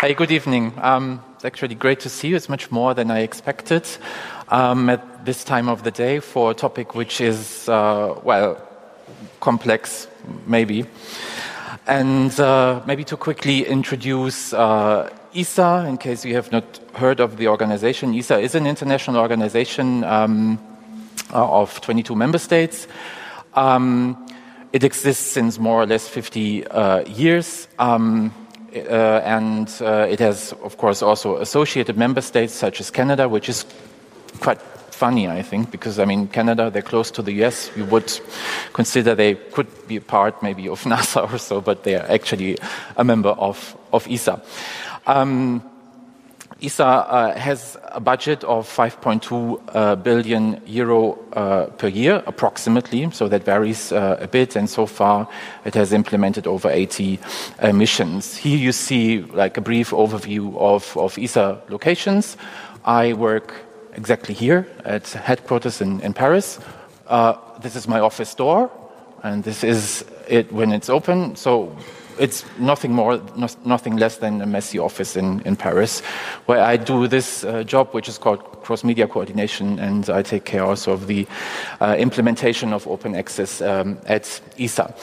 Hey, good evening. Um, it's actually great to see you. It's much more than I expected um, at this time of the day for a topic which is, uh, well, complex, maybe. And uh, maybe to quickly introduce uh, ESA, in case you have not heard of the organization. ESA is an international organization um, uh, of 22 member states. Um, it exists since more or less 50 uh, years. Uh, and uh, it has, of course, also associated member states such as Canada, which is quite funny, I think, because I mean, Canada, they're close to the US. You would consider they could be a part maybe of NASA or so, but they are actually a member of, of ESA. Um, ESA uh, has a budget of 5.2 uh, billion euro uh, per year, approximately. So that varies uh, a bit. And so far, it has implemented over 80 uh, missions. Here you see like a brief overview of, of ESA locations. I work exactly here at headquarters in, in Paris. Uh, this is my office door, and this is it when it's open. So it's nothing more, no, nothing less than a messy office in, in Paris, where I do this uh, job, which is called cross media coordination, and I take care also of the uh, implementation of open access um, at ESA.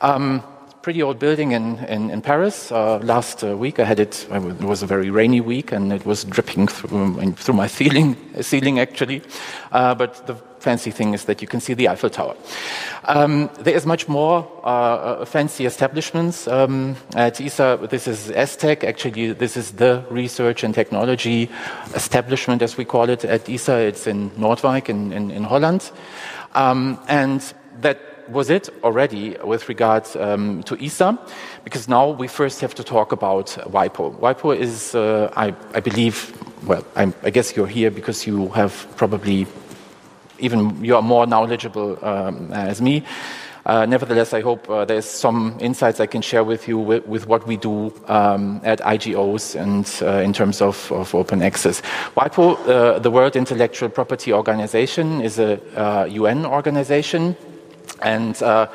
Um, pretty old building in, in, in Paris. Uh, last uh, week I had it, it was a very rainy week and it was dripping through, through my ceiling, ceiling actually. Uh, but the fancy thing is that you can see the Eiffel Tower. Um, there is much more uh, uh, fancy establishments um, at ESA. This is ESTEC. Actually, this is the research and technology establishment, as we call it, at ESA. It's in Noordwijk in, in, in Holland. Um, and that was it already with regard um, to ESA, because now we first have to talk about WIPO. WIPO is, uh, I, I, believe, well, I'm, i guess you're here because you have probably even you are more knowledgeable um, as me. Uh, nevertheless, I hope uh, there's some insights I can share with you with, with what we do um, at IGOs and uh, in terms of, of, open access. WIPO, uh, the World Intellectual Property Organization, is a UN uh, organization and uh,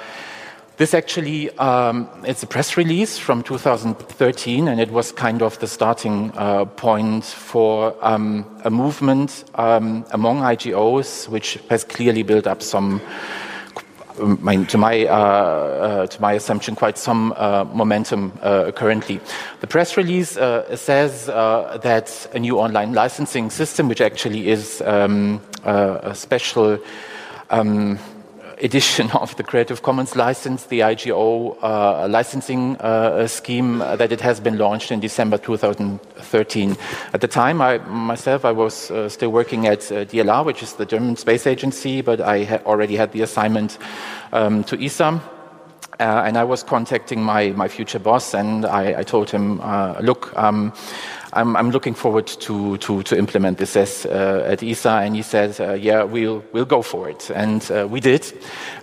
this actually, um, it's a press release from 2013, and it was kind of the starting uh, point for um, a movement um, among IGOs, which has clearly built up some, to my, uh, uh, to my assumption, quite some uh, momentum uh, currently. The press release says that a new online licensing system, which actually is um, a special um, edition of the Creative Commons license, the IGO uh, licensing uh, scheme that it has been launched in December 2013. At the time, I myself I was uh, still working at uh, DLR, which is the German space agency, but I ha already had the assignment um, to ESA. Uh, and I was contacting my, my future boss, and I, I told him, uh, look, um, I'm, I'm looking forward to, to, to implement this as, uh, at ESA. And he said, uh, yeah, we'll, we'll go for it. And uh, we did,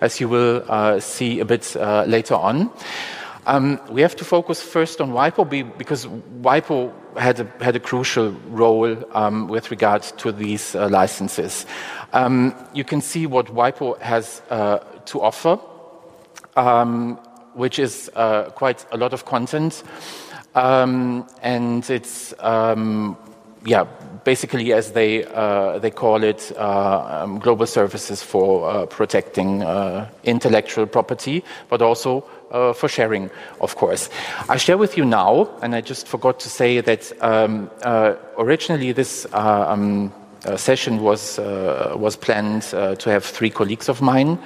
as you will uh, see a bit later on. Um, we have to focus first on WIPO because WIPO had a, had a crucial role um, with regard to these licenses. Um, you can see what WIPO has to offer, um, which is quite a lot of content. Um, and it's, um, yeah, basically as they, uh, they call it, uh, um, global services for uh, protecting uh, intellectual property, but also uh, for sharing, of course. I share with you now, and I just forgot to say that um, uh, originally this um, session was, was planned to have three colleagues of mine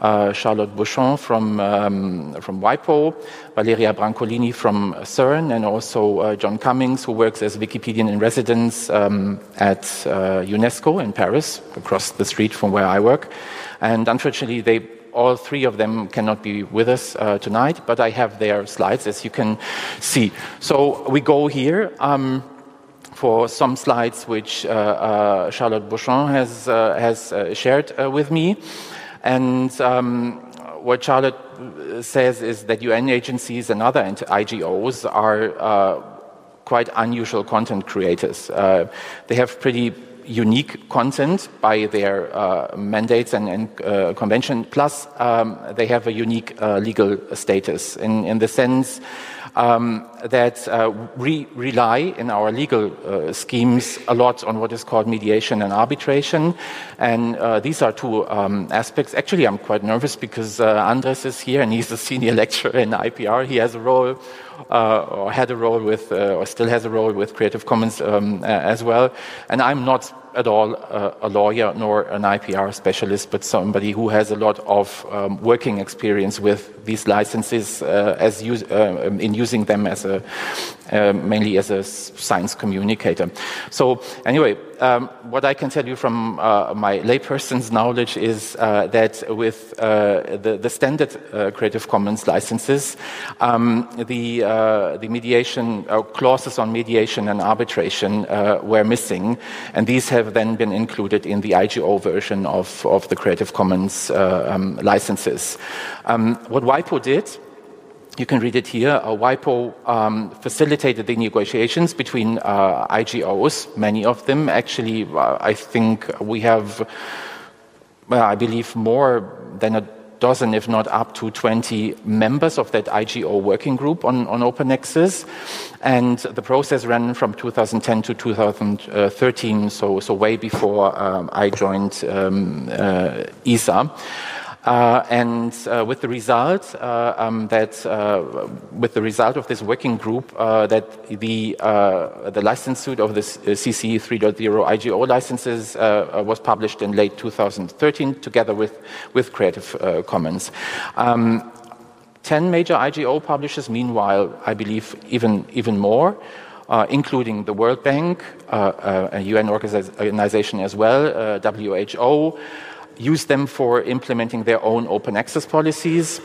uh, Charlotte Bouchon from, um, from WIPO, Valeria Brancolini from CERN, and also uh, John Cummings, who works as a Wikipedian in residence um, at uh, UNESCO in Paris, across the street from where I work. And unfortunately, they all three of them cannot be with us uh, tonight, but I have their slides, as you can see. So we go here. Um, for some slides which uh, uh, Charlotte Bouchon has, uh, has shared with me. And um, what Charlotte says is that UN agencies and other IGOs are uh, quite unusual content creators. Uh, they have pretty unique content by their uh, mandates and, and uh, convention. Plus, um, they have a unique uh, legal status in, in the sense um, that uh, we rely in our legal uh, schemes a lot on what is called mediation and arbitration. And these are two um, aspects. Actually, I'm quite nervous because Andres is here and he's a senior lecturer in IPR. He has a role or had a role with, uh, or still has a role with Creative Commons um, as well. And I'm not at all a lawyer nor an IPR specialist, but somebody who has a lot of um, working experience with these licenses uh, as use, uh, in using them as a uh, mainly as a science communicator. So anyway, um, what I can tell you from uh, my layperson's knowledge is uh, that with uh, the, the, standard uh, Creative Commons licenses, um, the, the mediation clauses on mediation and arbitration were missing, and these have then been included in the IGO version of, of the Creative Commons um, licenses. Um, what WIPO did you can read it here. Uh, WIPO um, facilitated the negotiations between uh, IGOs, many of them. Actually, uh, I think we have, well, I believe, more than a dozen, if not up to 20 members of that IGO working group on, on open access. And the process ran from 2010 to 2013, so, so way before um, I joined um, uh, ESA. Uh, and uh, with the result uh, um, that with the result of this working group that the the license suit of the CC 3.0 IGO licenses was published in late 2013 together with with Creative Commons. Um, Ten major IGO publishers, meanwhile, I believe even even more. Uh, including the World Bank, uh, uh, a UN organization as well, WHO, use them for implementing their own open access policies.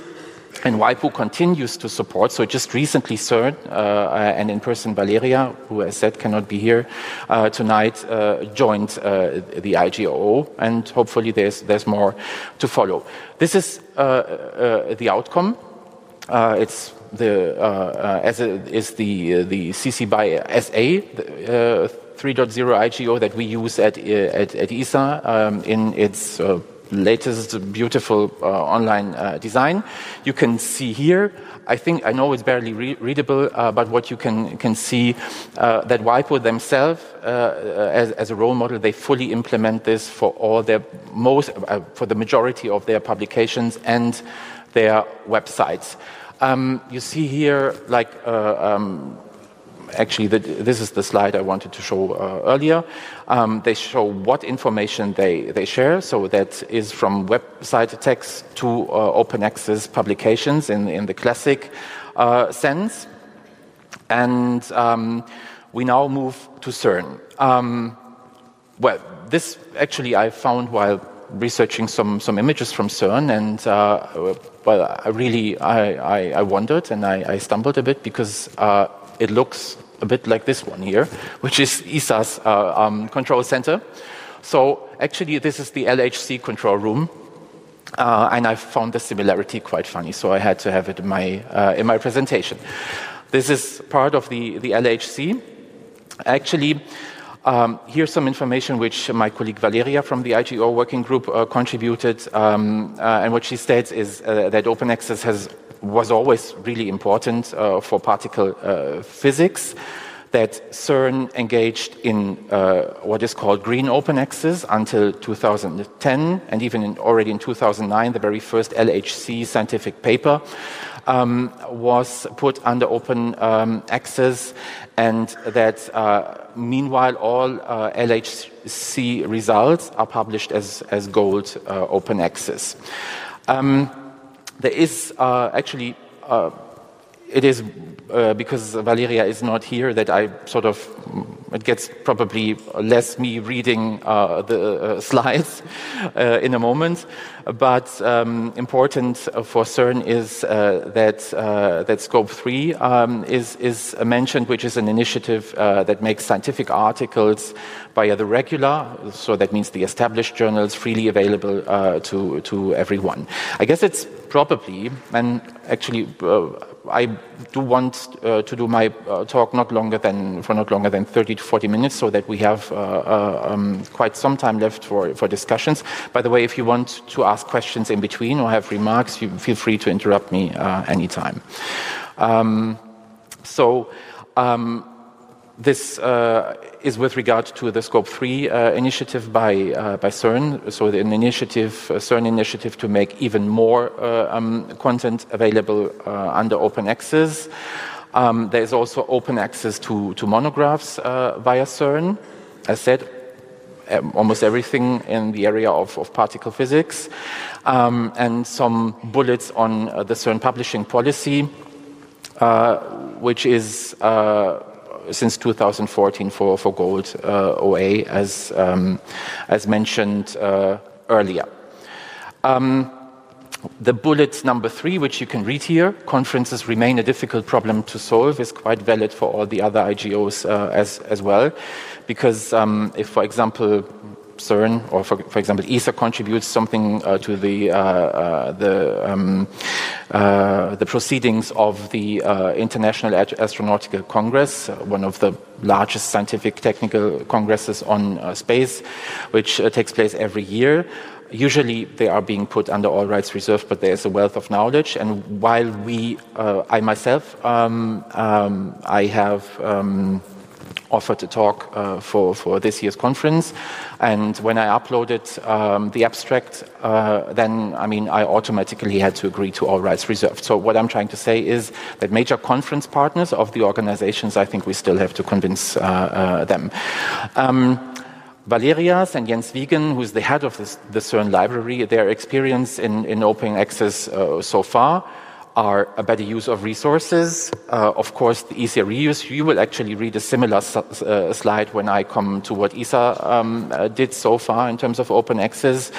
And WIPO continues to support. So just recently, CERN uh, and in person Valeria, who as said cannot be here uh, tonight, uh, joined uh, the IGO, and hopefully there's there's more to follow. This is uh, uh, the outcome. it's the as a, is the the CC by SA 3.0 IGO that we use at, at, at ESA um, in its uh, latest beautiful uh, online uh, design. You can see here, I think, I know it's barely re readable, uh, but what you can, can see uh, that WIPO themselves, uh, as, as, a role model, they fully implement this for all their most, for the majority of their publications and their websites. Um, you see here, like, um, actually, the, this is the slide I wanted to show uh, earlier. Um, they show what information they, they share, so that is from website text to uh, open access publications in, in the classic uh, sense. And um, we now move to CERN. Um, well, this actually I found while researching some, some images from CERN, and uh, well, I really I, I, I wondered and I, I, stumbled a bit because uh, it looks a bit like this one here, which is ESA's uh, um, control center. So actually, this is the LHC control room. Uh, and I found the similarity quite funny, so I had to have it in my, uh, in my presentation. This is part of the, the LHC. Actually, um, here's some information which my colleague Valeria from the IGO working group uh, contributed. Um, uh, and what she states is uh, that open access has was always really important uh, for particle uh, physics that CERN engaged in uh, what is called green open access until 2010, and even in, already in 2009, the very first LHC scientific paper um, was put under open um, access, and that uh, meanwhile all uh, LHC results are published as, as gold uh, open access. Um, there is uh, actually, uh, it is uh, because Valeria is not here that I sort of, it gets probably less me reading uh, the uh, slides uh, in a moment. But um, important for CERN is that, that SCOAP3 um, is, is mentioned, which is an initiative that makes scientific articles via the regular, so that means the established journals, freely available uh, to, to everyone. I guess it's probably, and actually uh, I do want uh, to do my uh, talk not longer than for not longer than 30 to 40 minutes, so that we have uh, uh, um, quite some time left for, for discussions. By the way, if you want to ask questions in between or have remarks, you feel free to interrupt me uh, anytime. Um, so. Um, this uh, is with regard to the SCOAP3 uh, initiative by, uh, by CERN, so an initiative, a CERN initiative to make even more uh, um, content available uh, under open access. Um, there is also open access to, to monographs uh, via CERN. As said, um, almost everything in the area of, of particle physics, um, and some bullets on the CERN publishing policy, which is since 2014 for, for Gold uh, OA, as, um, as mentioned uh, earlier. Um, the bullet number three, which you can read here, conferences remain a difficult problem to solve, is quite valid for all the other IGOs uh, as, as well. Because um, if, for example, CERN, or for, for example, ESA contributes something uh, to the uh, uh, the, um, uh, the proceedings of the uh, International Astronautical Congress, uh, one of the largest scientific technical congresses on space, which takes place every year. Usually they are being put under all rights reserved, but there's a wealth of knowledge. And while we, I myself, um, um, I have um, offered a talk uh, for, for this year's conference. And when I uploaded um, the abstract, uh, then, I mean, I automatically had to agree to all rights reserved. So what I'm trying to say is that major conference partners of the organizations, I think we still have to convince uh, uh them. Um, Valerias and Jens Vigen, who's the head of this, the CERN library, their experience in, in open access uh, so far are a better use of resources. Uh, of course, the easier reuse. You will actually read a similar uh, slide when I come to what ESA um, uh, did so far in terms of open access.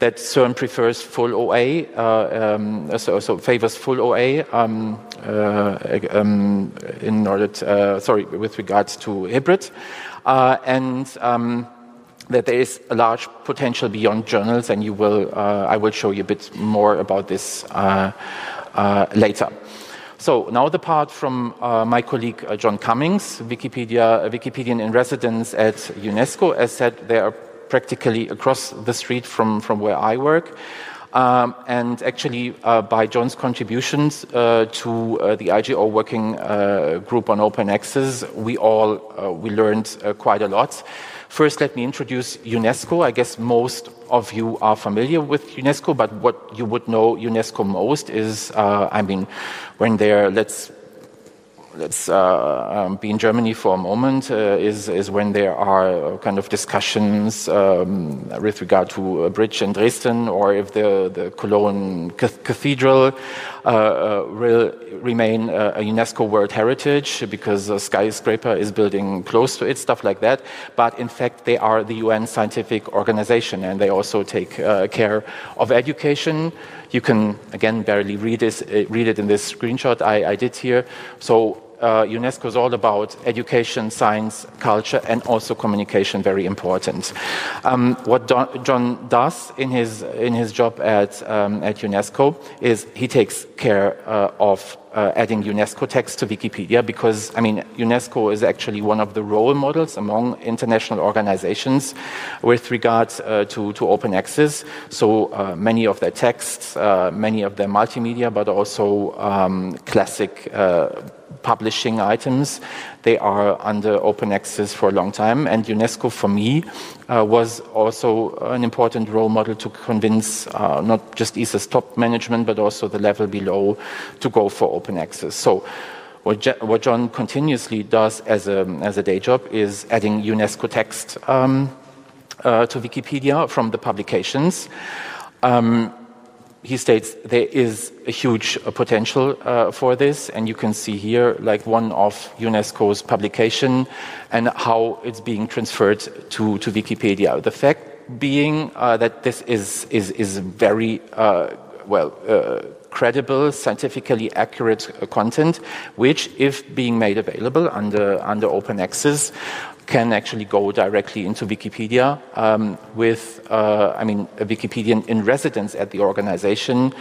That CERN prefers full OA, uh, um, so, so, favors full OA um, uh, um, in order, to, uh, sorry, with regards to hybrid, and um, that there is a large potential beyond journals, and you will, I will show you a bit more about this later. So now the part from uh, my colleague uh, John Cummings, Wikipedia, Wikipedian in residence at UNESCO. As said, they are practically across the street from, from where I work. Um, and actually, uh, by John's contributions uh, to uh, the IGO working group on open access, we all we learned quite a lot. First, let me introduce UNESCO. I guess most of you are familiar with UNESCO, but what you would know UNESCO most is, uh, I mean, when they're, let's let's uh, um, be in Germany for a moment, uh, is, is when there are kind of discussions um, with regard to a bridge in Dresden or if the, the Cologne Cathedral uh, uh, will remain a UNESCO World Heritage because a skyscraper is building close to it, stuff like that. But in fact, they are the UN scientific organization and they also take uh, care of education. You can, again, barely read, this, uh, read it in this screenshot I, I did here. So uh, UNESCO is all about education, science, culture, and also communication, very important. Um, what Don, John does in his, in his job at, um, at UNESCO is he takes care uh, of uh, adding UNESCO text to Wikipedia because, I mean, UNESCO is actually one of the role models among international organizations with regards uh, to, to open access. So uh, many of their texts, uh, many of their multimedia, but also um, classic uh, publishing items. They are under open access for a long time, and UNESCO, for me, uh, was also an important role model to convince uh, not just ESA's top management, but also the level below to go for open access. So. What, what John continuously does as a, as a day job is adding UNESCO text um, uh, to Wikipedia from the publications. Um, he states there is a huge uh, potential uh, for this, and you can see here like one of UNESCO's publication and how it's being transferred to, to Wikipedia. The fact being uh, that this is, is, is very uh, well, uh, credible, scientifically accurate content, which, if being made available under, under open access, can actually go directly into Wikipedia um, with, uh, I mean, a Wikipedian in residence at the organization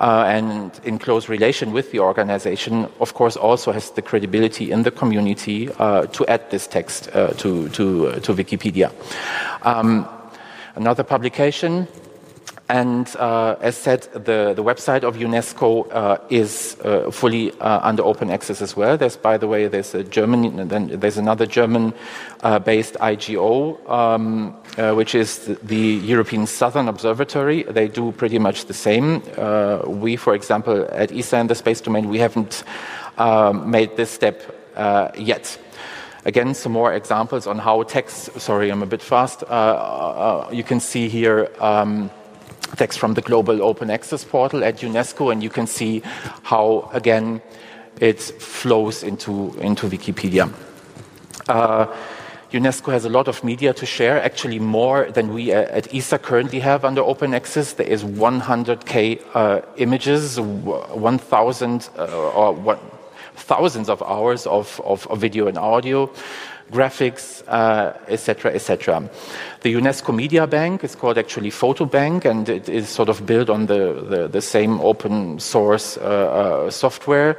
uh, and in close relation with the organization, of course, also has the credibility in the community uh, to add this text uh, to, to, uh, to Wikipedia. Um, another publication and uh, as said, the, the website of UNESCO uh, is uh, fully uh, under open access as well. There's, by the way, there's a German, then there's another German-based uh, IGO, um, uh, which is the European Southern Observatory. They do pretty much the same. we, for example, at ESA in the space domain, we haven't um, made this step yet. Again, some more examples on how text. Sorry, I'm a bit fast. you can see here. Um, text from the Global Open Access portal at UNESCO, and you can see how, again, it flows into, into Wikipedia. Uh, UNESCO has a lot of media to share, actually more than we at ESA currently have under open access. There is 100k uh, images, 1,000 uh, or thousands of hours of, of, of, video and audio, graphics, etc., uh, etc. Et the UNESCO Media Bank is called actually PhotoBank, and it is sort of built on the, the, the same open source uh, uh, software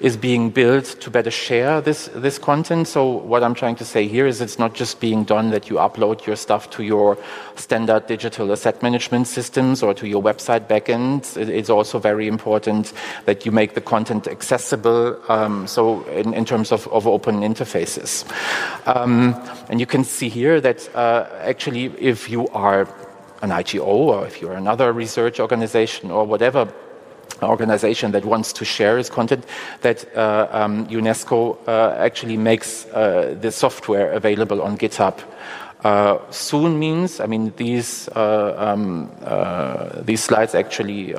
is being built to better share this, this content. So what I'm trying to say here is it's not just being done that you upload your stuff to your standard digital asset management systems or to your website backend. It's also very important that you make the content accessible. Um, so in, in, terms of, of open interfaces. Um, and you can see here that uh, actually if you are an IGO or if you're another research organization or whatever organization that wants to share its content, that uh, um, UNESCO uh, actually makes uh, the software available on GitHub. Uh, soon means, I mean, these uh, um, uh, these slides actually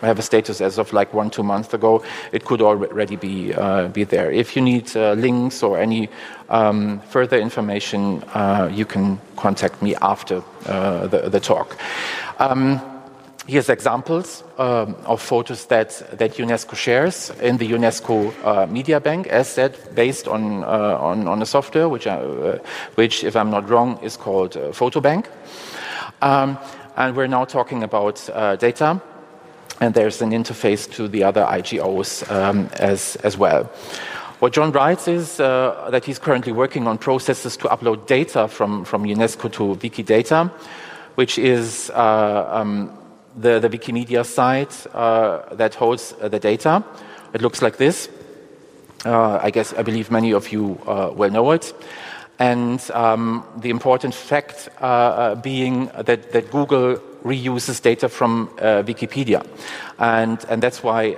have a status as of like one two months ago. It could already be be there. If you need links or any um, further information, you can contact me after the, the, talk. Um, Here's examples um, of photos that, that UNESCO shares in the UNESCO uh, Media Bank, as said, based on, uh, on, on, a software which, uh, which, if I'm not wrong, is called uh, PhotoBank. Um, and we're now talking about uh, data, and there's an interface to the other IGOs um, as, as well. What John writes is uh, that he's currently working on processes to upload data from, from UNESCO to Wikidata, which is um, the, the Wikimedia site uh, that holds uh, the data. It looks like this. Uh, I guess I believe many of you uh, will know it. And um, the important fact uh, uh, being that, that Google reuses data from Wikipedia, and and that's why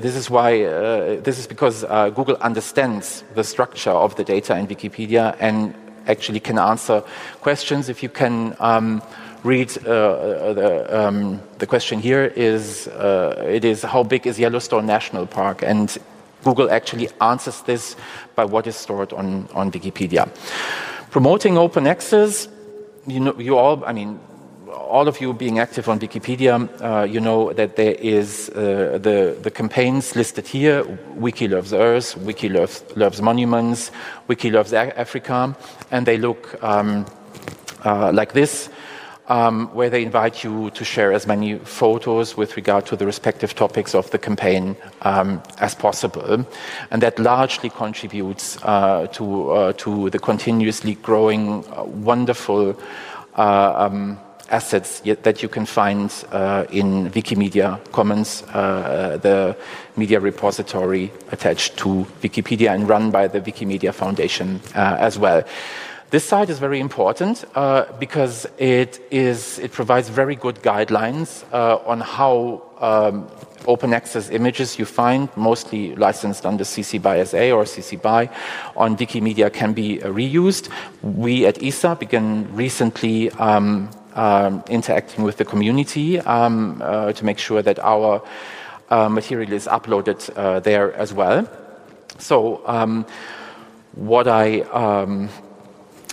this is why this is because Google understands the structure of the data in Wikipedia and actually can answer questions if you can. Um, read uh, uh, the, um, the, question here is uh, it is how big is Yellowstone National Park and Google actually answers this by what is stored on, on Wikipedia. Promoting open access, you know, you all, I mean, all of you being active on Wikipedia, uh, you know that there is uh, the, the campaigns listed here Wiki Loves Earth, Wiki Loves, loves Monuments, Wiki Loves Africa, and they look um, uh, like this um, where they invite you to share as many photos with regard to the respective topics of the campaign um, as possible. And that largely contributes uh, to, uh, to the continuously growing, uh, wonderful uh, um, assets that you can find uh, in Wikimedia Commons, uh, the media repository attached to Wikipedia and run by the Wikimedia Foundation as well. This site is very important uh, because it, is, it provides very good guidelines uh, on how um, open access images you find, mostly licensed under CC by SA or CC by, on Wikimedia can be uh, reused. We at ESA began recently um, um, interacting with the community um, uh, to make sure that our uh, material is uploaded uh, there as well. So, um, what I um,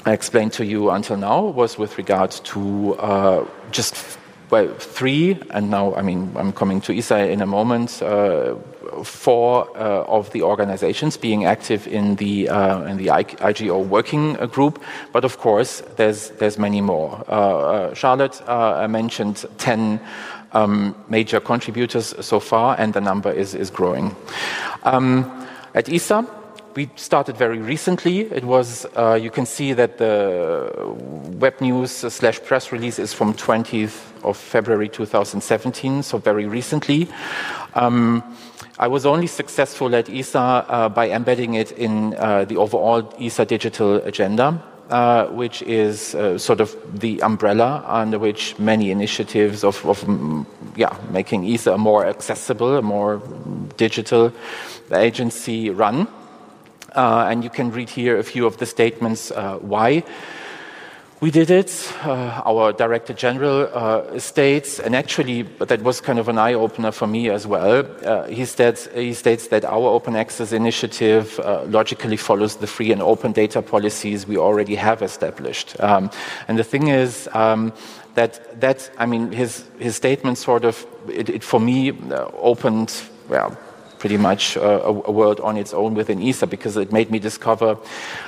I explained to you until now was with regard to uh, just well, three, and now, I mean, I'm coming to ESA in a moment, uh, four uh, of the organizations being active in the, uh, in the IGO working group, but of course, there's, there's many more. Uh, uh, Charlotte uh, mentioned 10 um, major contributors so far, and the number is, is growing. Um, at ESA, we started very recently. It was, uh, you can see that the web news slash press release is from 20th of February 2017, so very recently. Um, I was only successful at ESA uh, by embedding it in uh, the overall ESA digital agenda. Uh, which is uh, sort of the umbrella under which many initiatives of, of mm, yeah, making ESA more accessible, a more digital agency run. Uh, and you can read here a few of the statements uh, why we did it. Uh, our director general uh, states, and actually that was kind of an eye opener for me as well. Uh, he, states, he states that our open access initiative uh, logically follows the free and open data policies we already have established. Um, and the thing is, um, that, that, I mean, his, his statement sort of, it, it for me opened, well, pretty much uh, a, a, world on its own within ESA because it made me discover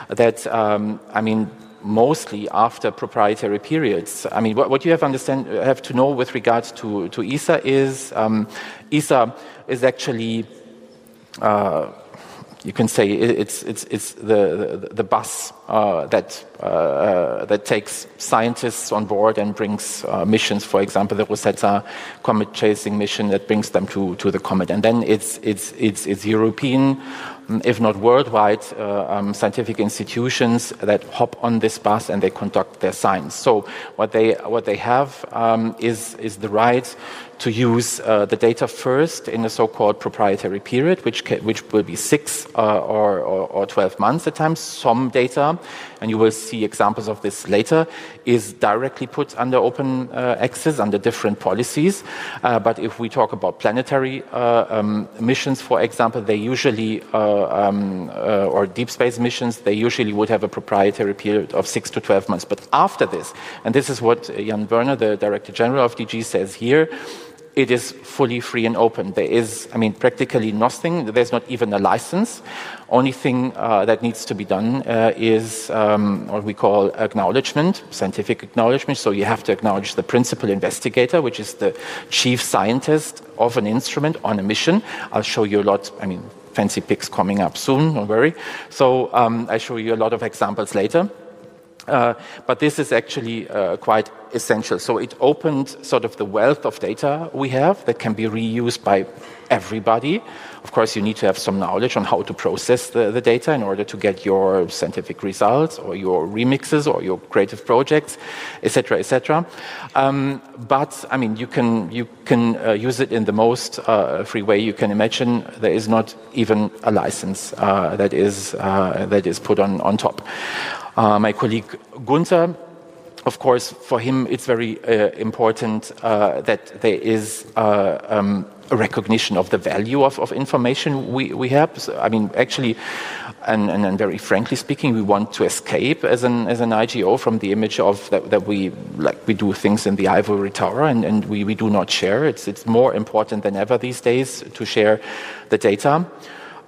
that, um, I mean, mostly after proprietary periods. I mean, what, what you have, understand, have to know with regards to, to ESA is um, ESA is actually uh, you can say it's, it's, it's the, the, the bus uh, that, uh, uh, that takes scientists on board and brings uh, missions, for example, the Rosetta comet chasing mission that brings them to, to the comet. And then it's, it's, it's, it's European if not worldwide, uh, um, scientific institutions that hop on this bus and they conduct their science. So what they what they have um, is is the right to use uh, the data first in a so-called proprietary period, which which will be six uh, or, or, or 12 months at times. Some data, and you will see examples of this later, is directly put under open uh, access under different policies. Uh, but if we talk about planetary uh, um, missions, for example, they usually um, uh, or deep space missions, they usually would have a proprietary period of six to 12 months. But after this, and this is what Jan Wörner, the Director General of DG, says here, it is fully free and open. There is, I mean, practically nothing. There's not even a license. Only thing uh, that needs to be done uh, is um, what we call acknowledgement, scientific acknowledgement. So you have to acknowledge the principal investigator, which is the chief scientist of an instrument on a mission. I'll show you a lot. I mean, fancy pics coming up soon, don't worry. So um, I show you a lot of examples later. Uh, but this is actually uh, quite essential. So it opened sort of the wealth of data we have that can be reused by everybody. Of course, you need to have some knowledge on how to process the, the data in order to get your scientific results or your remixes or your creative projects, etc., etc. Um, but I mean, you can you can uh, use it in the most uh, free way you can imagine. There is not even a license uh, that is uh, that is put on on top. Uh, my colleague Gunther of course, for him, it's very uh, important uh, that there is uh, um, a recognition of the value of, of information we, we have. So, I mean, actually, and, and, and, very frankly speaking, we want to escape as an, as an IGO from the image of that, that we, like, we do things in the ivory tower and, and we, we do not share. It's, it's more important than ever these days to share the data.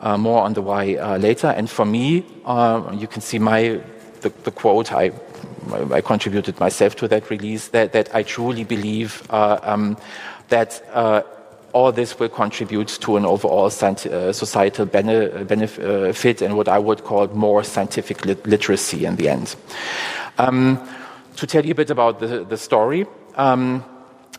Uh, more on the why uh, later. And for me, uh, you can see my the, the quote I I contributed myself to that release, that, that I truly believe uh, um, that uh, all this will contribute to an overall uh, societal benefit and what I would call more scientific lit literacy in the end. Um, to tell you a bit about the, the story, um,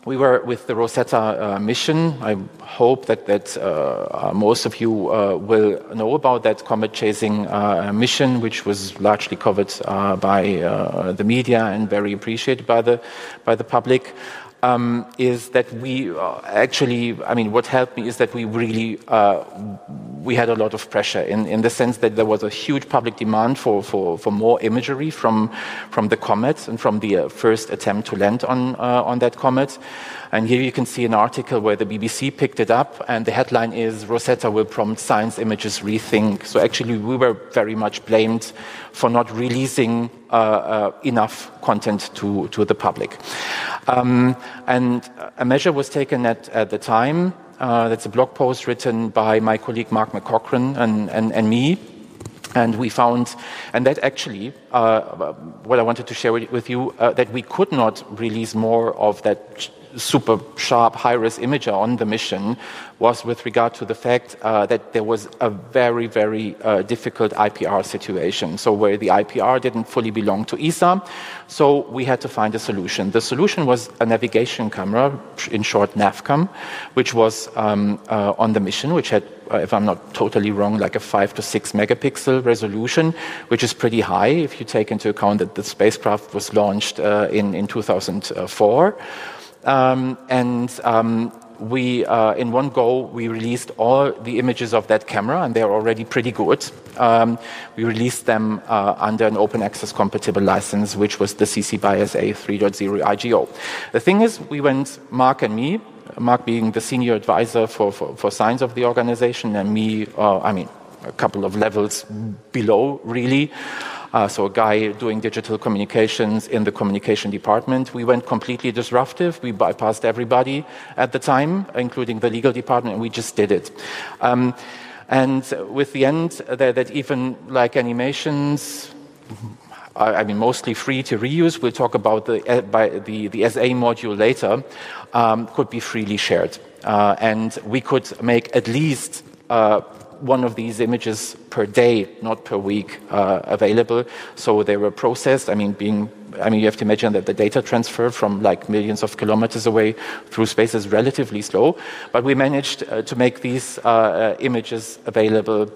we were with the Rosetta uh, mission. I hope that, that uh, uh, most of you uh, will know about that comet chasing uh, mission, which was largely covered by the media and very appreciated by the, by the public. Um, is that we actually, I mean, what helped me is that we really we had a lot of pressure in, in the sense that there was a huge public demand for, for, for more imagery from, from the comet and from the uh, first attempt to land on, uh, on that comet. And here you can see an article where the BBC picked it up, and the headline is Rosetta will prompt science images rethink. So actually, we were very much blamed for not releasing uh, uh, enough content to, to the public. Um, and a measure was taken at, at the time. Uh, that's a blog post written by my colleague Mark McCaughrean and, and, and me. And we found, and that actually, uh, what I wanted to share with you, uh, that we could not release more of that super sharp high-res imager on the mission was with regard to the fact uh, that there was a very, very uh, difficult IPR situation. So where the IPR didn't fully belong to ESA, so we had to find a solution. The solution was a navigation camera, in short NAVCAM, which was um, uh, on the mission, which had, uh, if I'm not totally wrong, like a five to six megapixel resolution, which is pretty high if you take into account that the spacecraft was launched uh, in, in 2004. Um, and um, we, uh, in one go, we released all the images of that camera, and they're already pretty good. Um, we released them uh, under an open access compatible license, which was the CC BY SA 3.0 IGO. The thing is, we went, Mark and me, Mark being the senior advisor for, for, for science of the organization, and me, uh, I mean, a couple of levels below, really. Uh, so a guy doing digital communications in the communication department. We went completely disruptive. We bypassed everybody at the time, including the legal department, and we just did it. Um, and with the end that, that even like animations, I mean, mostly free to reuse. We'll talk about the, uh, the, the SA module later, um, could be freely shared. Uh, and we could make at least uh, one of these images per day, not per week, uh, available. So they were processed. I mean, being I mean, you have to imagine that the data transfer from like millions of kilometers away through space is relatively slow. But we managed uh, to make these uh, uh images available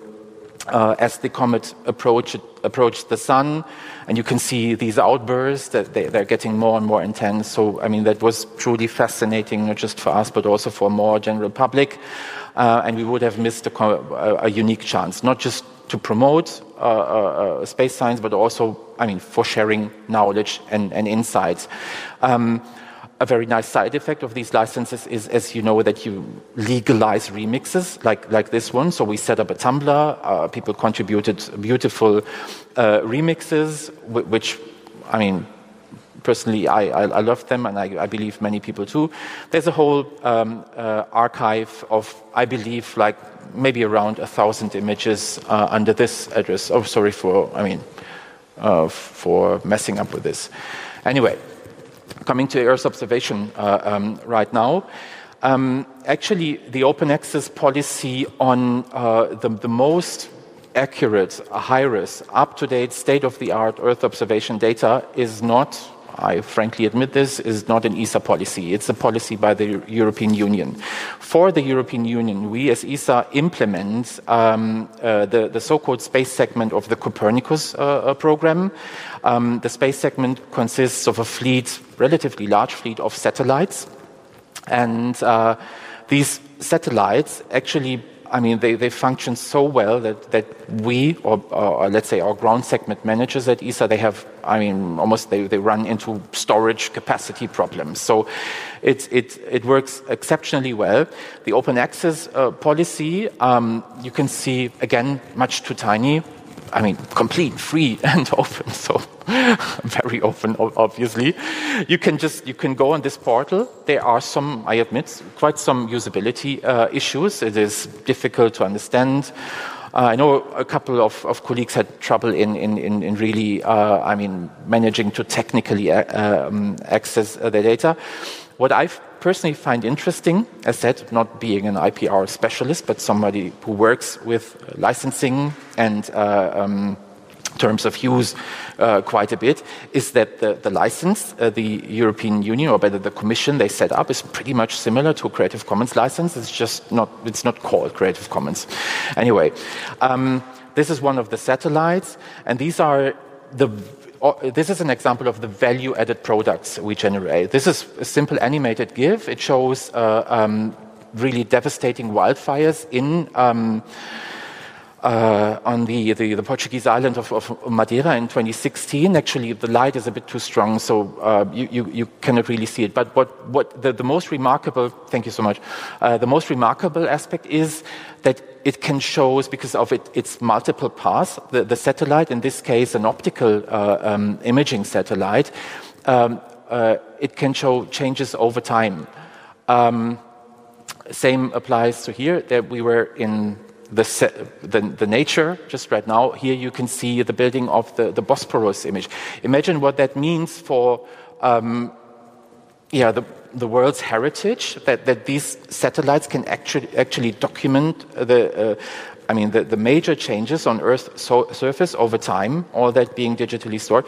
uh, as the comet approached, approached the sun. And you can see these outbursts that they, are getting more and more intense. So, I mean, that was truly fascinating, not just for us, but also for more general public uh, and we would have missed a, a, unique chance, not just to promote uh, uh, uh, space science, but also, I mean, for sharing knowledge and, and insights. Um, a very nice side effect of these licenses is, as you know, that you legalize remixes like, like this one. So we set up a Tumblr. Uh, people contributed beautiful uh, remixes, which, I mean, personally, I, I, I love them, and I, I, believe many people too. There's a whole um, uh, archive of, I believe, like maybe around a thousand images uh, under this address. Oh, sorry for, I mean, uh, for messing up with this. Anyway, coming to Earth observation uh, um, right now. Um, actually, the open access policy on uh, the, the most accurate, high-res, up-to-date, state-of-the-art Earth observation data is not I frankly admit this, is not an ESA policy. It's a policy by the European Union. For the European Union, we as ESA implement um, uh, the, the so-called space segment of the Copernicus uh, uh, program. Um, the space segment consists of a fleet, relatively large fleet of satellites. And uh, these satellites actually I mean, they, they function so well that, that we, or, or, let's say our ground segment managers at ESA, they have, I mean, almost they, they run into storage capacity problems. So it, it, it works exceptionally well. The open access uh, policy, um, you can see, again, much too tiny. I mean, complete, free, and open. So very often, obviously. You can just you can go on this portal. There are some, I admit, quite some usability uh, issues. It is difficult to understand. Uh, I know a couple of, of, colleagues had trouble in, in, in really, uh, I mean, managing to technically uh, um, access the data. What I personally find interesting, as said, not being an IPR specialist, but somebody who works with licensing and uh, um, terms of use uh, quite a bit, is that the, the license uh, the European Union, or better the Commission they set up, is pretty much similar to a Creative Commons license. It's just not, it's not called Creative Commons. Anyway, um, this is one of the satellites, and these are the this is an example of the value added products we generate. This is a simple animated GIF. It shows uh, um, really devastating wildfires in. Um, uh, on the, the, the, Portuguese island of, of, Madeira in 2016. Actually, the light is a bit too strong, so uh, you, you, you, cannot really see it. But what, what the, the most remarkable, thank you so much, uh, the most remarkable aspect is that it can show, because of it, its multiple paths, the, the satellite, in this case an optical uh, um, imaging satellite, um, uh, it can show changes over time. Um, same applies to here, that we were in the, the, the, nature just right now. Here you can see the building of the, the Bosporus image. Imagine what that means for um, yeah, the, the world's heritage, that, that these satellites can actually, actually document the, uh, I mean, the, the major changes on Earth's so surface over time, all that being digitally stored.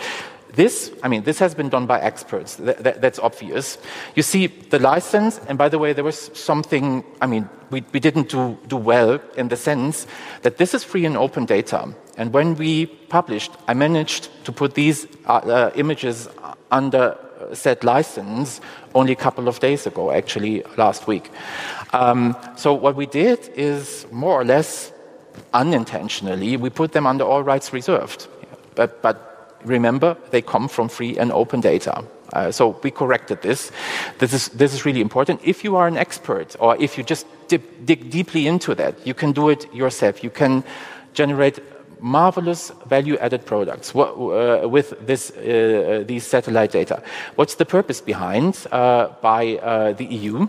This, I mean, this has been done by experts. That, that, that's obvious. You see, the license, and by the way, there was something, I mean, we, we didn't do, do well in the sense that this is free and open data. And when we published, I managed to put these uh, uh, images under said license only a couple of days ago, actually last week. Um, so what we did is more or less unintentionally, we put them under all rights reserved. But, but remember, they come from free and open data. Uh, so we corrected this. This is, this is really important. If you are an expert or if you just dip, dig deeply into that, you can do it yourself. You can generate marvelous value-added products uh, with this, uh, these satellite data. What's the purpose behind uh, by uh, the EU?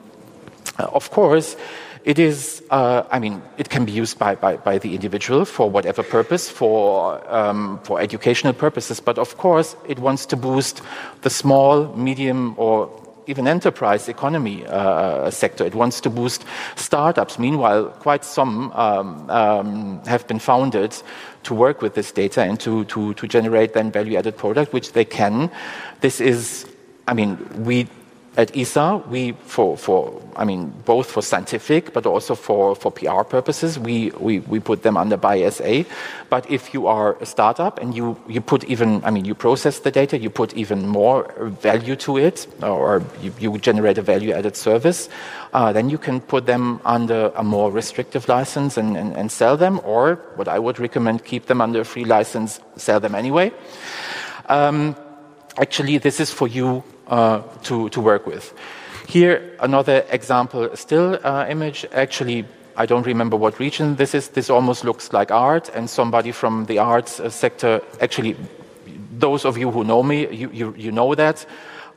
Uh, of course, it is, uh, I mean, it can be used by, by, by the individual for whatever purpose, for, um, for educational purposes, but of course it wants to boost the small, medium, or even enterprise economy uh, sector. It wants to boost startups. Meanwhile, quite some um, um, have been founded to work with this data and to, to, to generate then value added product, which they can. This is, I mean, we at ESA, we for, for I mean both for scientific but also for, for PR purposes, we, we, we put them under BY-SA. But if you are a startup and you, you put even I mean you process the data, you put even more value to it, or you, you generate a value added service, uh, then you can put them under a more restrictive license and, and, and sell them, or what I would recommend, keep them under a free license, sell them anyway. Um, actually, this is for you uh, to, to work with. Here, another example, still uh, image. Actually, I don't remember what region this is. This almost looks like art, and somebody from the arts uh, sector, actually, those of you who know me, you, you, you know that.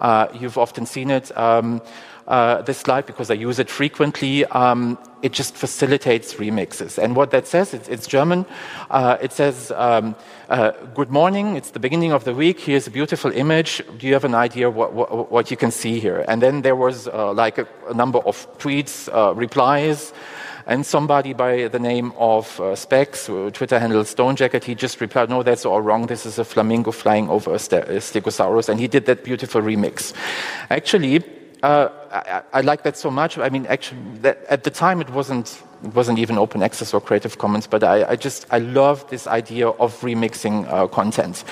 Uh, you've often seen it. Um, uh, this slide because I use it frequently. Um, it just facilitates remixes. And what that says, it's, it's German. Uh, it says, um, uh, Good morning, it's the beginning of the week. Here's a beautiful image. Do you have an idea what, what, what you can see here? And then there was uh, like a, a, number of tweets, uh, replies. And somebody by the name of uh, Specs, uh, Twitter handle Stone Jacket, he just replied, No, that's all wrong. This is a flamingo flying over a, a stegosaurus. And he did that beautiful remix. Actually, uh, I, I, like that so much. I mean, actually, that, at the time it wasn't it wasn't even open access or Creative Commons, but I, I just I love this idea of remixing uh, content.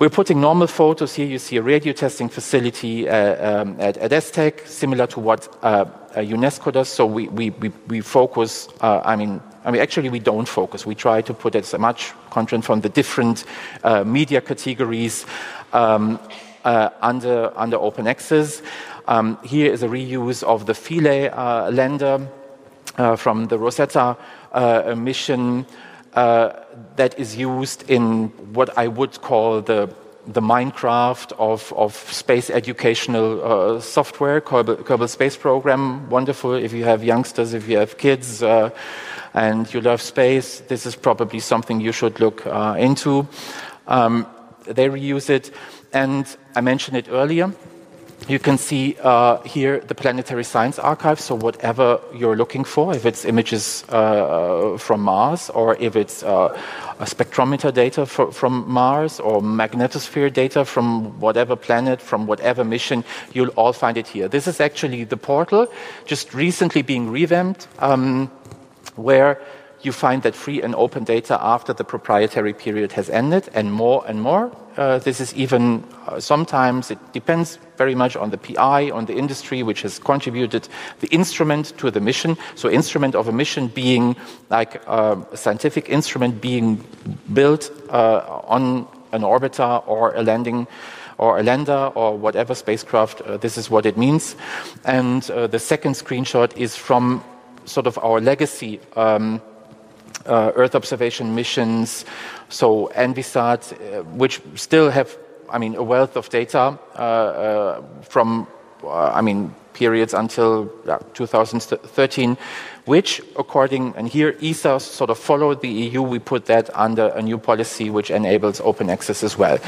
We're putting normal photos here. You see a radio testing facility uh, um, at, ESTEC, similar to what uh, uh, UNESCO does. So we we we, we focus. Uh, I mean. I mean, actually, we don't focus. We try to put as much content from the different media categories um, under under open access. Um, here is a reuse of the Philae uh, lander uh, from the Rosetta uh, mission uh, that is used in what I would call the the Minecraft of, of space educational uh, software, Kerbal, Kerbal, Space Program. Wonderful if you have youngsters, if you have kids, uh, and you love space. This is probably something you should look uh, into. Um, they reuse it, and I mentioned it earlier. You can see uh, here the Planetary Science Archive, so whatever you're looking for, if it's images uh, from Mars or if it's uh, spectrometer data for, from Mars or magnetosphere data from whatever planet, from whatever mission, you'll all find it here. This is actually the portal, just recently being revamped, um, where you find that free and open data after the proprietary period has ended, and more and more. Uh, this is even uh, sometimes, it depends very much on the PI, on the industry which has contributed the instrument to the mission. So, instrument of a mission being like uh, a scientific instrument being built uh, on an orbiter or a landing or a lander or whatever spacecraft. Uh, this is what it means. And uh, the second screenshot is from sort of our legacy um, Earth observation missions. So Envisat, uh, which still have, I mean, a wealth of data uh, uh, from, I mean, periods until 2013, which, according, and here ESA sort of followed the EU, we put that under a new policy which enables open access as well.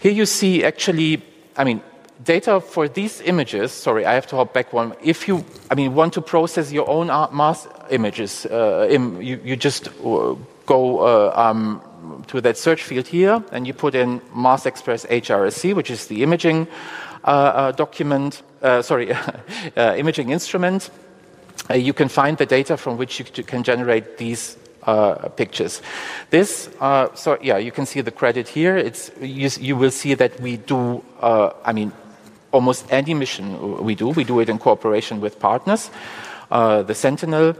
Here you see actually, I mean, data for these images, sorry, I have to hop back one. If you, I mean, want to process your own Mars images, uh, Im, you, you, just uh, go uh, um, to that search field here and you put in Mars Express HRSC, which is the imaging uh, uh, document, uh, sorry, imaging instrument. you can find the data from which you can generate these uh, pictures. This, uh, so yeah, you can see the credit here. It's you, you will see that we do. Uh, I mean, almost any mission we do, we do it in cooperation with partners. Uh, the Sentinel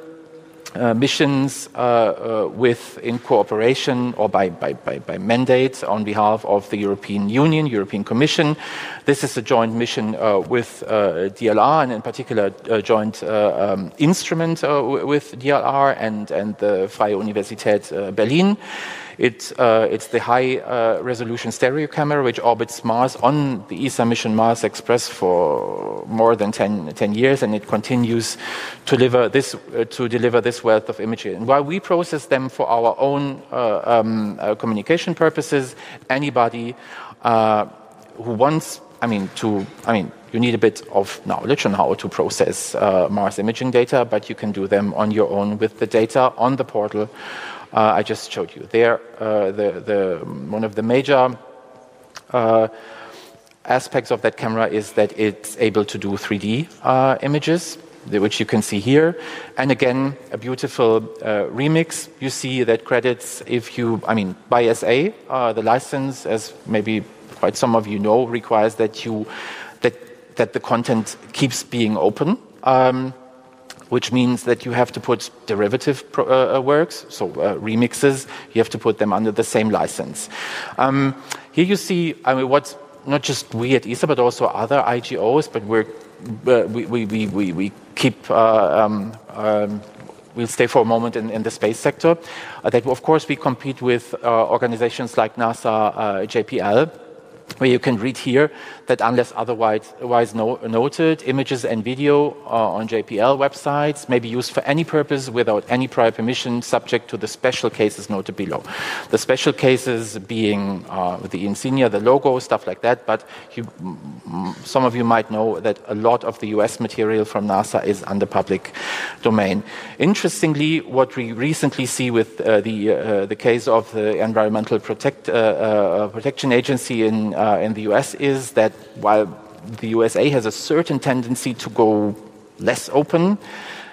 uh, missions uh, uh, with in cooperation or by, by, by, by, mandate on behalf of the European Union, European Commission. This is a joint mission uh, with uh, DLR and in particular a joint um, instrument with DLR and, and the Freie Universität Berlin. It, uh, it's the high uh, resolution stereo camera which orbits Mars on the ESA mission Mars Express for more than 10, 10 years, and it continues to deliver this, uh, to deliver this wealth of imagery. And while we process them for our own uh, um, uh, communication purposes, anybody uh, who wants, I mean, to, I mean, you need a bit of knowledge on how to process Mars imaging data, but you can do them on your own with the data on the portal uh, I just showed you. There, uh, the, the, one of the major uh, aspects of that camera is that it's able to do 3D uh, images, which you can see here. And again, a beautiful uh, remix. You see that credits if you, I mean, by SA, uh, the license, as maybe quite some of you know, requires that you that that the content keeps being open. Um, which means that you have to put derivative uh, uh, works, so uh, remixes, you have to put them under the same license. Um, here you see, I mean, what's not just we at ESA, but also other IGOs, but we're, uh, we, we, we, we, keep, uh, um, um, we'll stay for a moment in, in the space sector. Uh, that, of course, we compete with organizations like NASA, JPL, where you can read here that unless otherwise, otherwise no, noted, images and video uh, on JPL websites may be used for any purpose without any prior permission, subject to the special cases noted below. The special cases being uh, the insignia, the logo, stuff like that, but you, some of you might know that a lot of the US material from NASA is under public domain. Interestingly, what we recently see with uh, the, uh, the case of the Environmental Protect, uh, uh, Protection Agency in uh, in the US is that while the USA has a certain tendency to go less open,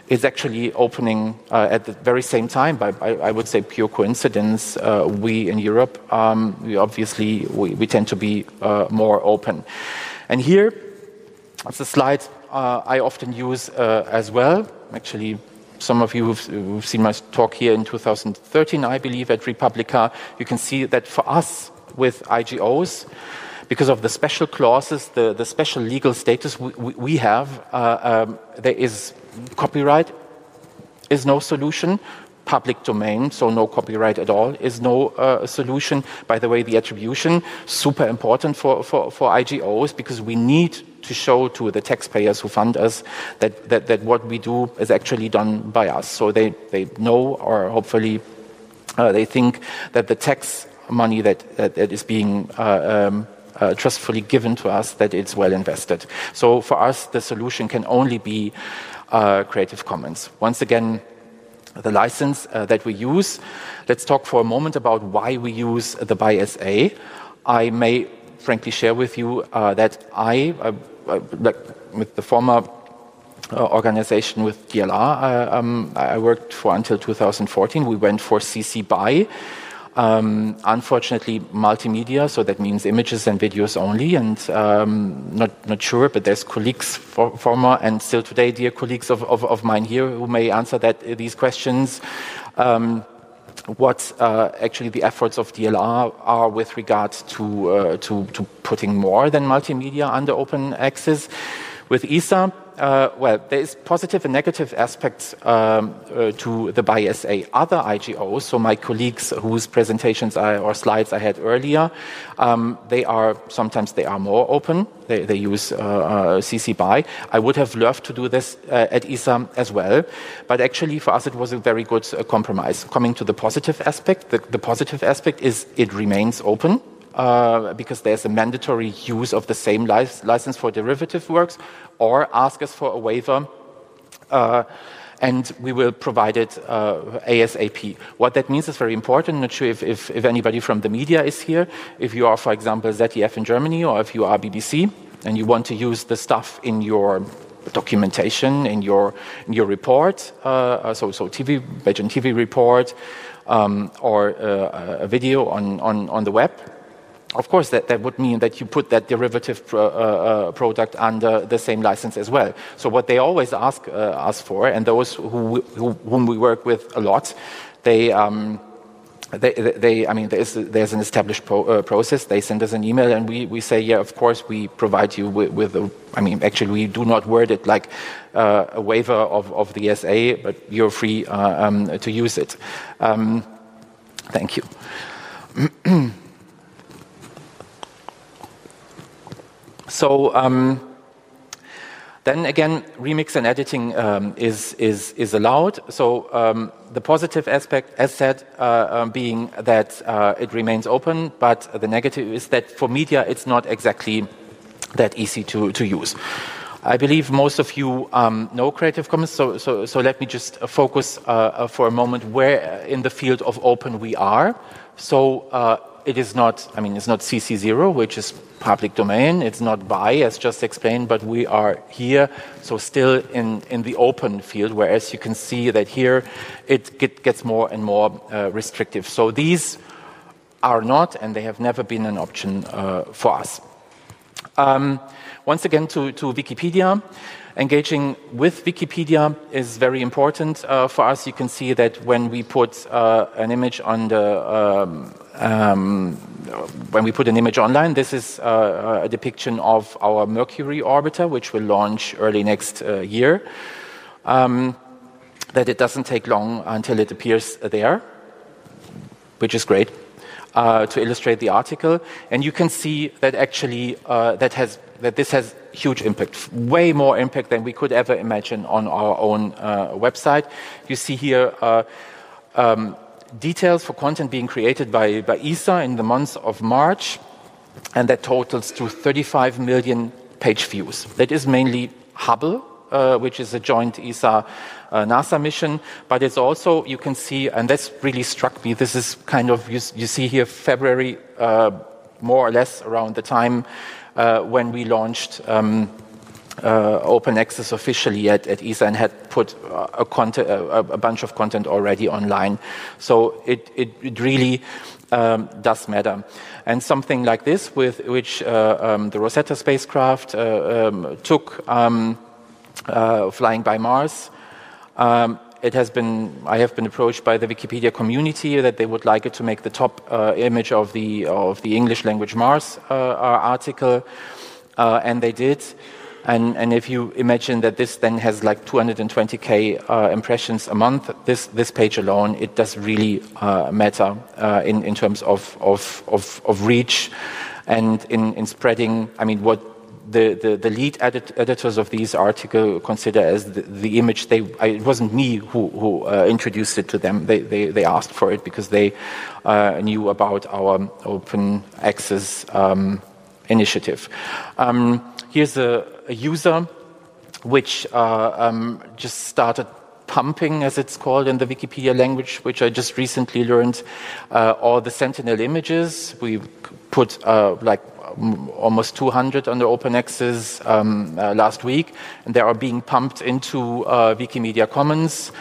it's actually opening uh, at the very same time. By, I, I would say pure coincidence. Uh, we in Europe, um, we obviously we, we, tend to be uh, more open. And here, it's a slide uh, I often use uh, as well. Actually, some of you who've, who've, seen my talk here in 2013, I believe, at re:publica, you can see that for us with IGOs, because of the special clauses, the, the special legal status we, we have, uh, um, there is copyright is no solution. Public domain, so no copyright at all, is no uh, solution. By the way, the attribution, super important for, for, for IGOs because we need to show to the taxpayers who fund us that, that, that what we do is actually done by us. So they, they know, or hopefully uh, they think that the tax money that, that, that is being uh, um, uh, trustfully given to us that it's well invested. So for us, the solution can only be uh, Creative Commons. Once again, the license uh, that we use. Let's talk for a moment about why we use the BY-SA. I may frankly share with you uh, that I, uh, uh, with the former uh, organization with DLR. I, um, I worked for until 2014. We went for CC BY. Um, unfortunately, multimedia, so that means images and videos only, and um, not not sure, but there's colleagues, for, former and still today, dear colleagues of, of, of, mine here, who may answer that these questions. Um, what uh, actually the efforts of DLR are with regard to, uh, to, to putting more than multimedia under open access. With ESA, uh, well, there is positive and negative aspects um, uh, to the BY-SA. Other IGOs, so my colleagues whose presentations I, or slides I had earlier, um, they are sometimes they are more open. They, they use uh, uh CC BY. I would have loved to do this uh, at ESA as well, but actually for us it was a very good uh, compromise. Coming to the positive aspect, the, the positive aspect is it remains open. Uh, because there's a mandatory use of the same license for derivative works, or ask us for a waiver. Uh, and we will provide it uh, ASAP. What that means is very important. I'm Not sure if, if, if, anybody from the media is here. If you are, for example, ZDF in Germany, or if you are BBC, and you want to use the stuff in your documentation, in your, in your report, uh, uh so, so TV, Belgian TV report, um, or uh, a video on, on, on the web, of course, that, that would mean that you put that derivative uh, uh, product under the same license as well. So what they always ask uh, us for, and those who, who, whom we work with a lot, they, um, they, they, I mean, there's, there's an established pro, uh, process. They send us an email, and we, we say, yeah, of course, we provide you with, with a, I mean, actually, we do not word it like uh, a waiver of, of the SA, but you're free uh, um, to use it. Um, thank you. So um, then again, remix and editing um, is, is, is allowed. So um, the positive aspect, as said, uh, um, being that uh, it remains open, but the negative is that for media, it's not exactly that easy to, to use. I believe most of you um, know Creative Commons, so, so, so let me just focus uh, uh for a moment where in the field of open we are. So uh, it is not, I mean, it's not CC0, which is public domain. It's not BY, as just explained, but we are here, so still in, in the open field, whereas you can see that here it get, gets more and more uh, restrictive. So these are not, and they have never been an option uh, for us. Um, once again, to, to Wikipedia. Engaging with Wikipedia is very important uh, for us. You can see that when we put uh, an image on the um, um, when we put an image online, this is uh, a depiction of our Mercury orbiter, which will launch early next uh, year. Um, that it doesn't take long until it appears there, which is great. Uh, to illustrate the article, and you can see that actually uh, that has that this has huge impact, way more impact than we could ever imagine on our own uh, website. You see here uh, um, details for content being created by, by ESA in the month of March, and that totals to 35 million page views. That is mainly Hubble, uh, which is a joint ESA uh, NASA mission, but it's also, you can see, and that's really struck me, this is kind of, you, you see here, February, uh, more or less around the time when we launched um, uh, open access officially at, at ESA and had put a, content, a, a, bunch of content already online. So it, it, it really um, does matter. And something like this, with which uh, um, the Rosetta spacecraft uh, um, took um, uh, flying by Mars, um, it has been, I have been approached by the Wikipedia community that they would like it to make the top uh, image of the, of the English language Mars uh, article, uh, and they did. And, and, if you imagine that this then has like 220k uh, impressions a month, this, this page alone, it does really uh, matter uh, in, in terms of, of, of, of reach and in, in spreading, I mean, what the, the, the lead edit, editors of these articles consider as the, the image they it wasn't me who, who uh, introduced it to them they, they, they asked for it because they uh, knew about our open access um, initiative um, here's a, a, user which uh, um, just started pumping, as it's called in the Wikipedia language, which I just recently learned, uh, or the Sentinel images. We put uh, like almost 200 under open access um, uh, last week, and they are being pumped into uh, Wikimedia Commons.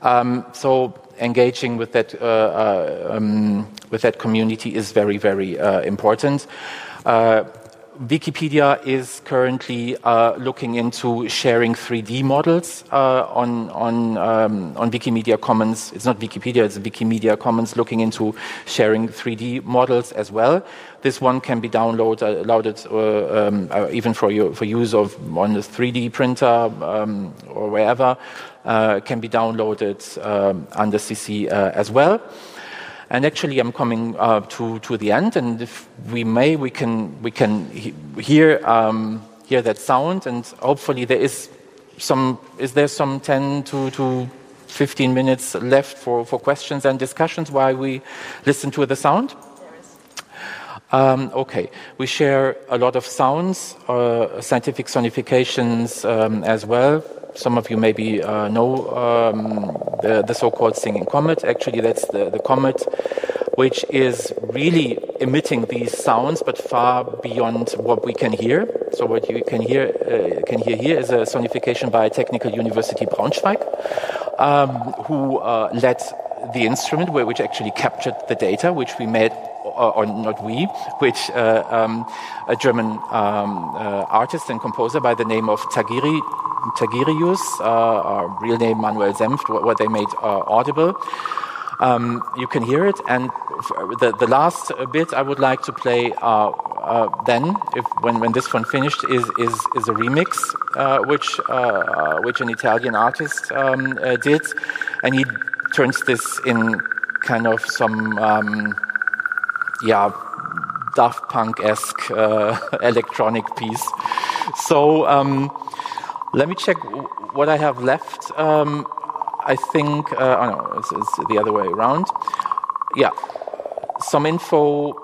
Um, so engaging with that uh, uh, um, with that community is very very uh, important. Wikipedia is currently uh, looking into sharing 3D models uh, on on um, on Wikimedia Commons. It's not Wikipedia; it's Wikimedia Commons looking into sharing 3D models as well. This one can be downloaded, downloaded uh, um, uh, even for your, for use of on a 3D printer um, or wherever. Uh, can be downloaded um, under CC uh, as well. And actually, I'm coming uh, to, to the end, and if we may, we can, we can he hear, um, hear that sound, and hopefully there is some, is there some 10 to, to 15 minutes left for, for questions and discussions while we listen to the sound? Um, okay, we share a lot of sounds, uh, scientific sonifications um, as well some of you maybe uh, know um, the, the so-called singing comet. Actually, that's the, the comet which is really emitting these sounds, but far beyond what we can hear. So what you can hear uh, can hear here is a sonification by Technical University Braunschweig, um, who uh, led the instrument, which actually captured the data, which we made or, or not we, which uh, um, a German um, uh, artist and composer by the name of Tagiri Tagirijus, uh, real name Manuel Senft, what, what they made uh, audible. Um, you can hear it, and the, the last bit I would like to play uh, uh, then, if, when, when this one finished, is, is, is a remix uh, which, uh, which an Italian artist um, did, and he turns this in kind of some, um, yeah, Daft Punk esque electronic piece. So, um, let me check what I have left. Um, I think, uh, oh no, it's, it's, the other way around. Yeah, some info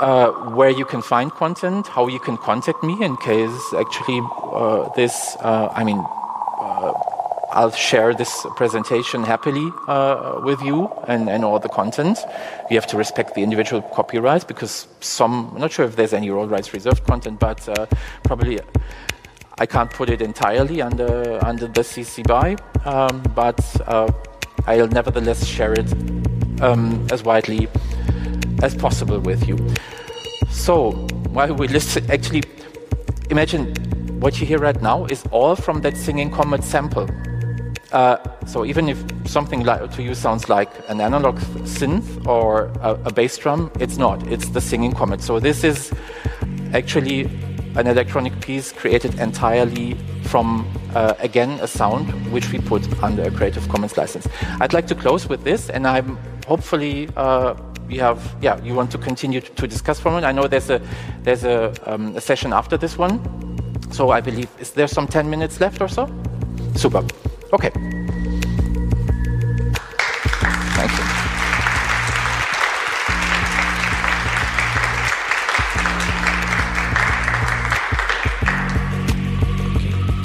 uh, where you can find content, how you can contact me in case actually uh, this, uh, I mean, uh, I'll share this presentation happily uh, with you and, and all the content. You have to respect the individual copyright because some, I'm not sure if there's any all rights reserved content, but probably I can't put it entirely under under the CC BY, um, but uh, I'll nevertheless share it um, as widely as possible with you. So while we listen, actually, imagine what you hear right now is all from that singing comet sample. Uh, so even if something like, to you sounds like an analog synth or a, a bass drum, it's not. It's the singing comet. So this is actually an electronic piece created entirely from, uh, again, a sound which we put under a Creative Commons license. I'd like to close with this, and I'm hopefully uh, you have, yeah, you want to continue to, discuss from it. I know there's a there's a, um, a session after this one, so I believe is there some 10 minutes left or so? Super. Okay.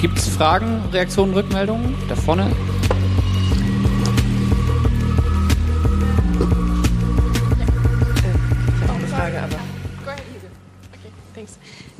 Gibt es Fragen, Reaktionen, Rückmeldungen? Da vorne.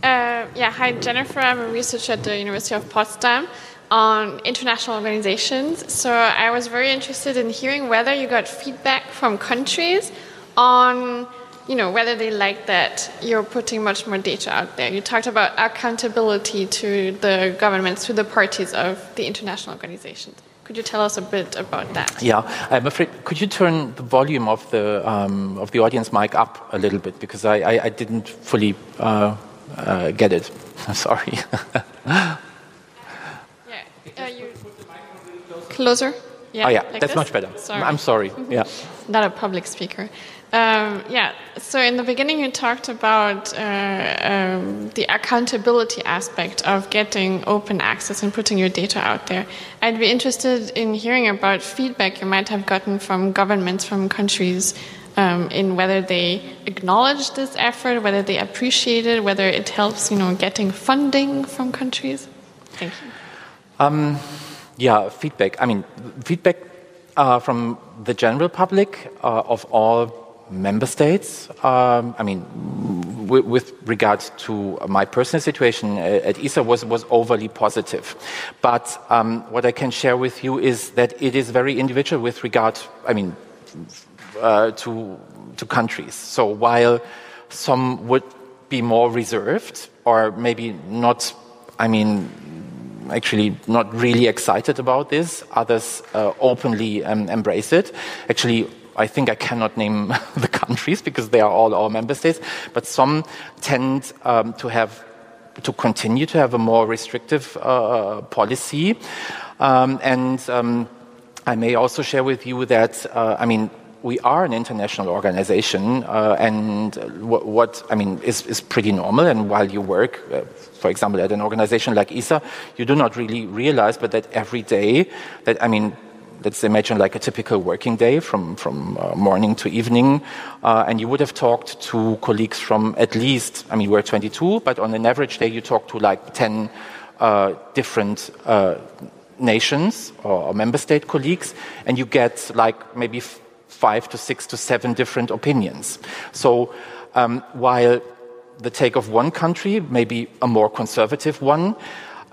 Uh, yeah, hi, Jennifer. I'm a researcher at the University of Potsdam on international organizations. So I was very interested in hearing whether you got feedback from countries on you know, whether they like that you're putting much more data out there. You talked about accountability to the governments, to the parties of the international organizations. Could you tell us a bit about that? Yeah, I'm afraid. Could you turn the volume of the um, of the audience mic up a little bit because I, I, I didn't fully uh, uh, get it. Sorry. yeah, uh, you closer. Yeah, oh yeah, like that's this? much better. Sorry. I'm sorry. Yeah. Not a public speaker. Um, yeah, so in the beginning, you talked about uh, um, the accountability aspect of getting open access and putting your data out there. I'd be interested in hearing about feedback you might have gotten from governments, from countries, um, in whether they acknowledge this effort, whether they appreciate it, whether it helps, you know, getting funding from countries. Thank you. Um, Yeah, feedback. I mean, feedback uh, from the general public uh, of all member states. Um, I mean, with regards to my personal situation at ESA was, was overly positive. But um, what I can share with you is that it is very individual with regard, I mean, uh, to, to countries. So while some would be more reserved or maybe not, I mean, actually not really excited about this. Others uh, openly um, embrace it. Actually, I think I cannot name the countries because they are all our member states, but some tend um, to have to continue to have a more restrictive uh, policy. Um, and um, I may also share with you that, uh, I mean, we are an international organization, uh, and what, I mean is, is pretty normal. And while you work, uh, for example, at an organization like ESA, you do not really realize, but that every day, that I mean, let's imagine like a typical working day from, from uh, morning to evening, uh, and you would have talked to colleagues from at least, I mean, we're 22, but on an average day, you talk to like 10 uh, different uh, nations or, member state colleagues, and you get like maybe five to six to seven different opinions. So um, while the take of one country, maybe a more conservative one,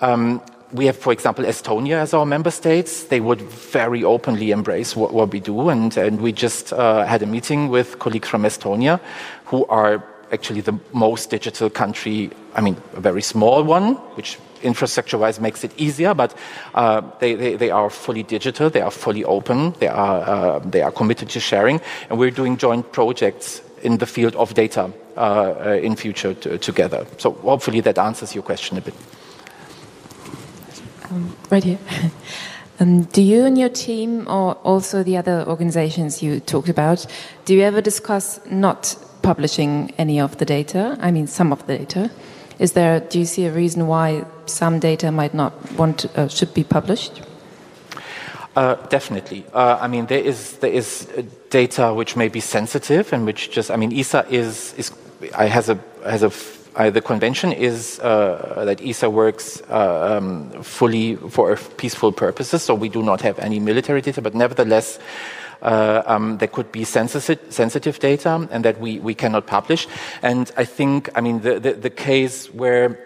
um, we have, for example, Estonia as our member states. They would very openly embrace what, what we do. And, and we just uh, had a meeting with colleagues from Estonia who are actually the most digital country, I mean, a very small one, which infrastructure wise makes it easier, but uh, they, they, they, are fully digital, they are fully open, they are, uh, they are committed to sharing, and we're doing joint projects in the field of data uh, uh in future together. So hopefully that answers your question a bit. Um, right here. Um, do you and your team, or also the other organizations you talked about, do you ever discuss not publishing any of the data? I mean, some of the data. Is there? Do you see a reason why some data might not want to, uh, should be published? Uh, definitely. Uh, I mean, there is there is data which may be sensitive and which just. I mean, ESA is is has a has a uh, the convention is uh, that ESA works uh, um, fully for peaceful purposes, so we do not have any military data, but nevertheless, uh, um, there could be sensitive, sensitive data and that we, we cannot publish. And I think, I mean, the, the, the case where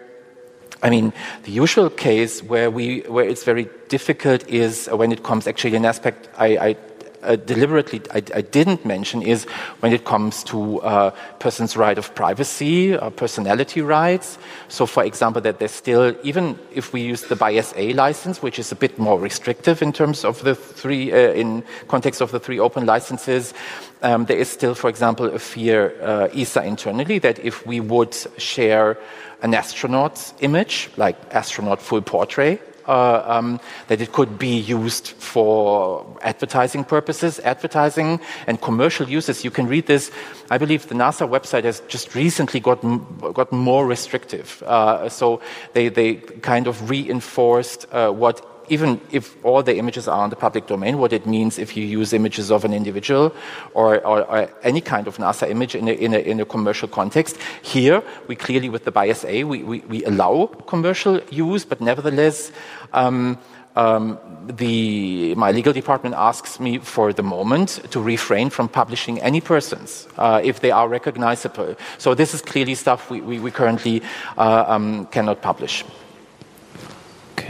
I mean, the usual case where we where it's very difficult is when it comes actually an aspect I, I uh, deliberately I, I, didn't mention is when it comes to uh, person's right of privacy, uh, personality rights. So, for example, that there's still, even if we use the BY-SA license, which is a bit more restrictive in terms of the three, uh, in context of the three open licenses, um, there is still, for example, a fear uh, ESA internally that if we would share an astronaut's image, like astronaut full portrait, uh, um, that it could be used for advertising purposes, advertising and commercial uses. You can read this. I believe the NASA website has just recently gotten, gotten more restrictive. Uh, so they, they kind of reinforced uh, what even if all the images are in the public domain, what it means if you use images of an individual or, or, or any kind of NASA image in a, in, a, in a, commercial context. Here, we clearly, with the BY-SA, we, we, we allow commercial use, but nevertheless, um, um, the, my legal department asks me for the moment to refrain from publishing any persons uh, if they are recognizable. So this is clearly stuff we, we, we currently uh, um, cannot publish.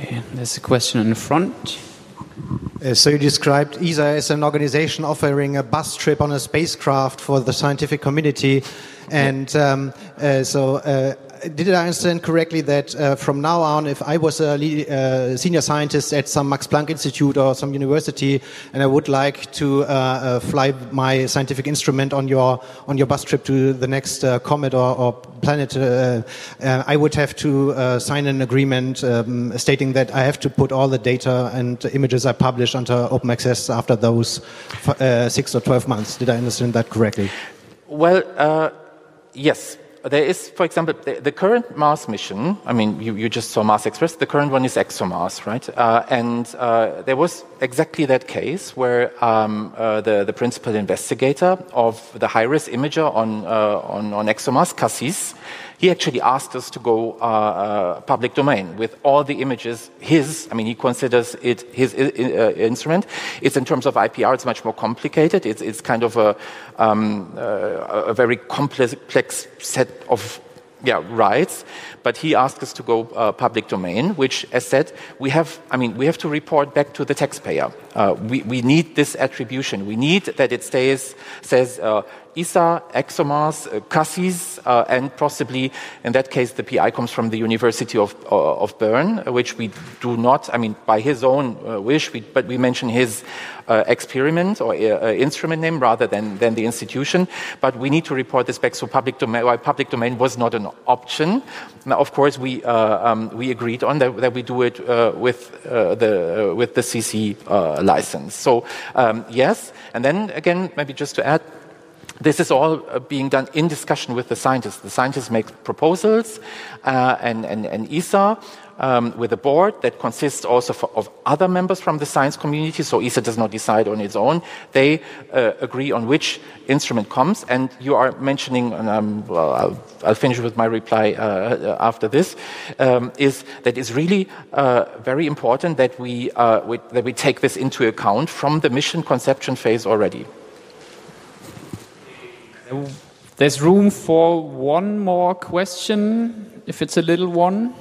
Okay, there's a question in the front. Uh, so you described ESA as an organization offering a bus trip on a spacecraft for the scientific community, and um, uh, so uh, did I understand correctly that uh, from now on, if I was a uh, senior scientist at some Max Planck Institute or some university, and I would like to uh, uh fly my scientific instrument on your on your bus trip to the next uh, comet or, or planet, uh, I would have to sign an agreement um, stating that I have to put all the data and images I publish onto open access after those six or twelve months. Did I understand that correctly? Well, yes there is, for example, the, the, current Mars mission. I mean, you, you, just saw Mars Express. The current one is ExoMars, right? Uh, and uh, there was exactly that case where um, uh, the, the principal investigator of the HIRIS imager on, uh, on, on ExoMars, CaSSIS, he actually asked us to go uh, uh, public domain with all the images. His, I mean, he considers it his uh, instrument. It's in terms of IPR, it's much more complicated. It's, it's kind of a, um, uh, a very complex set of yeah, rights, but he asked us to go uh, public domain, which, as said, we have, I mean, we have to report back to the taxpayer. Uh, we, we need this attribution. We need that it stays, says uh, ESA, ExoMars, uh, CaSSIS, uh, and possibly, in that case, the PI comes from the University of, uh, of Bern, which we do not, I mean, by his own wish, we, but we mention his experiment or instrument name rather than, than the institution. But we need to report this back, so public domain, why public domain was not an option. Now, of course, we, um, we agreed on that, that we do it with, the, with the CC license. So, um, yes, and then again, maybe just to add, this is all uh, being done in discussion with the scientists. The scientists make proposals, uh, and, and, and, ESA, um, with a board that consists also for, of other members from the science community, so ESA does not decide on its own. They uh, agree on which instrument comes, and you are mentioning, and um, well, I'll, I'll, finish with my reply uh, uh after this, um, is that it's really uh, very important that we, we, that we take this into account from the mission conception phase already. There's room for one more question, if it's a little one.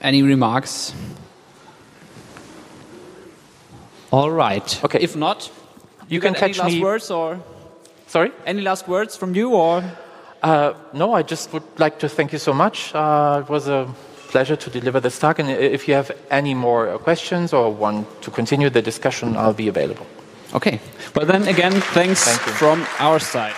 Any remarks? All right. Okay. If not, you, you can catch any last me. words or sorry. Any last words from you or? Uh, no, I just would like to thank you so much. Uh, it was a pleasure to deliver this talk. And if you have any more questions or want to continue the discussion, I'll be available. Okay. Well, then again, thanks Thank from our side.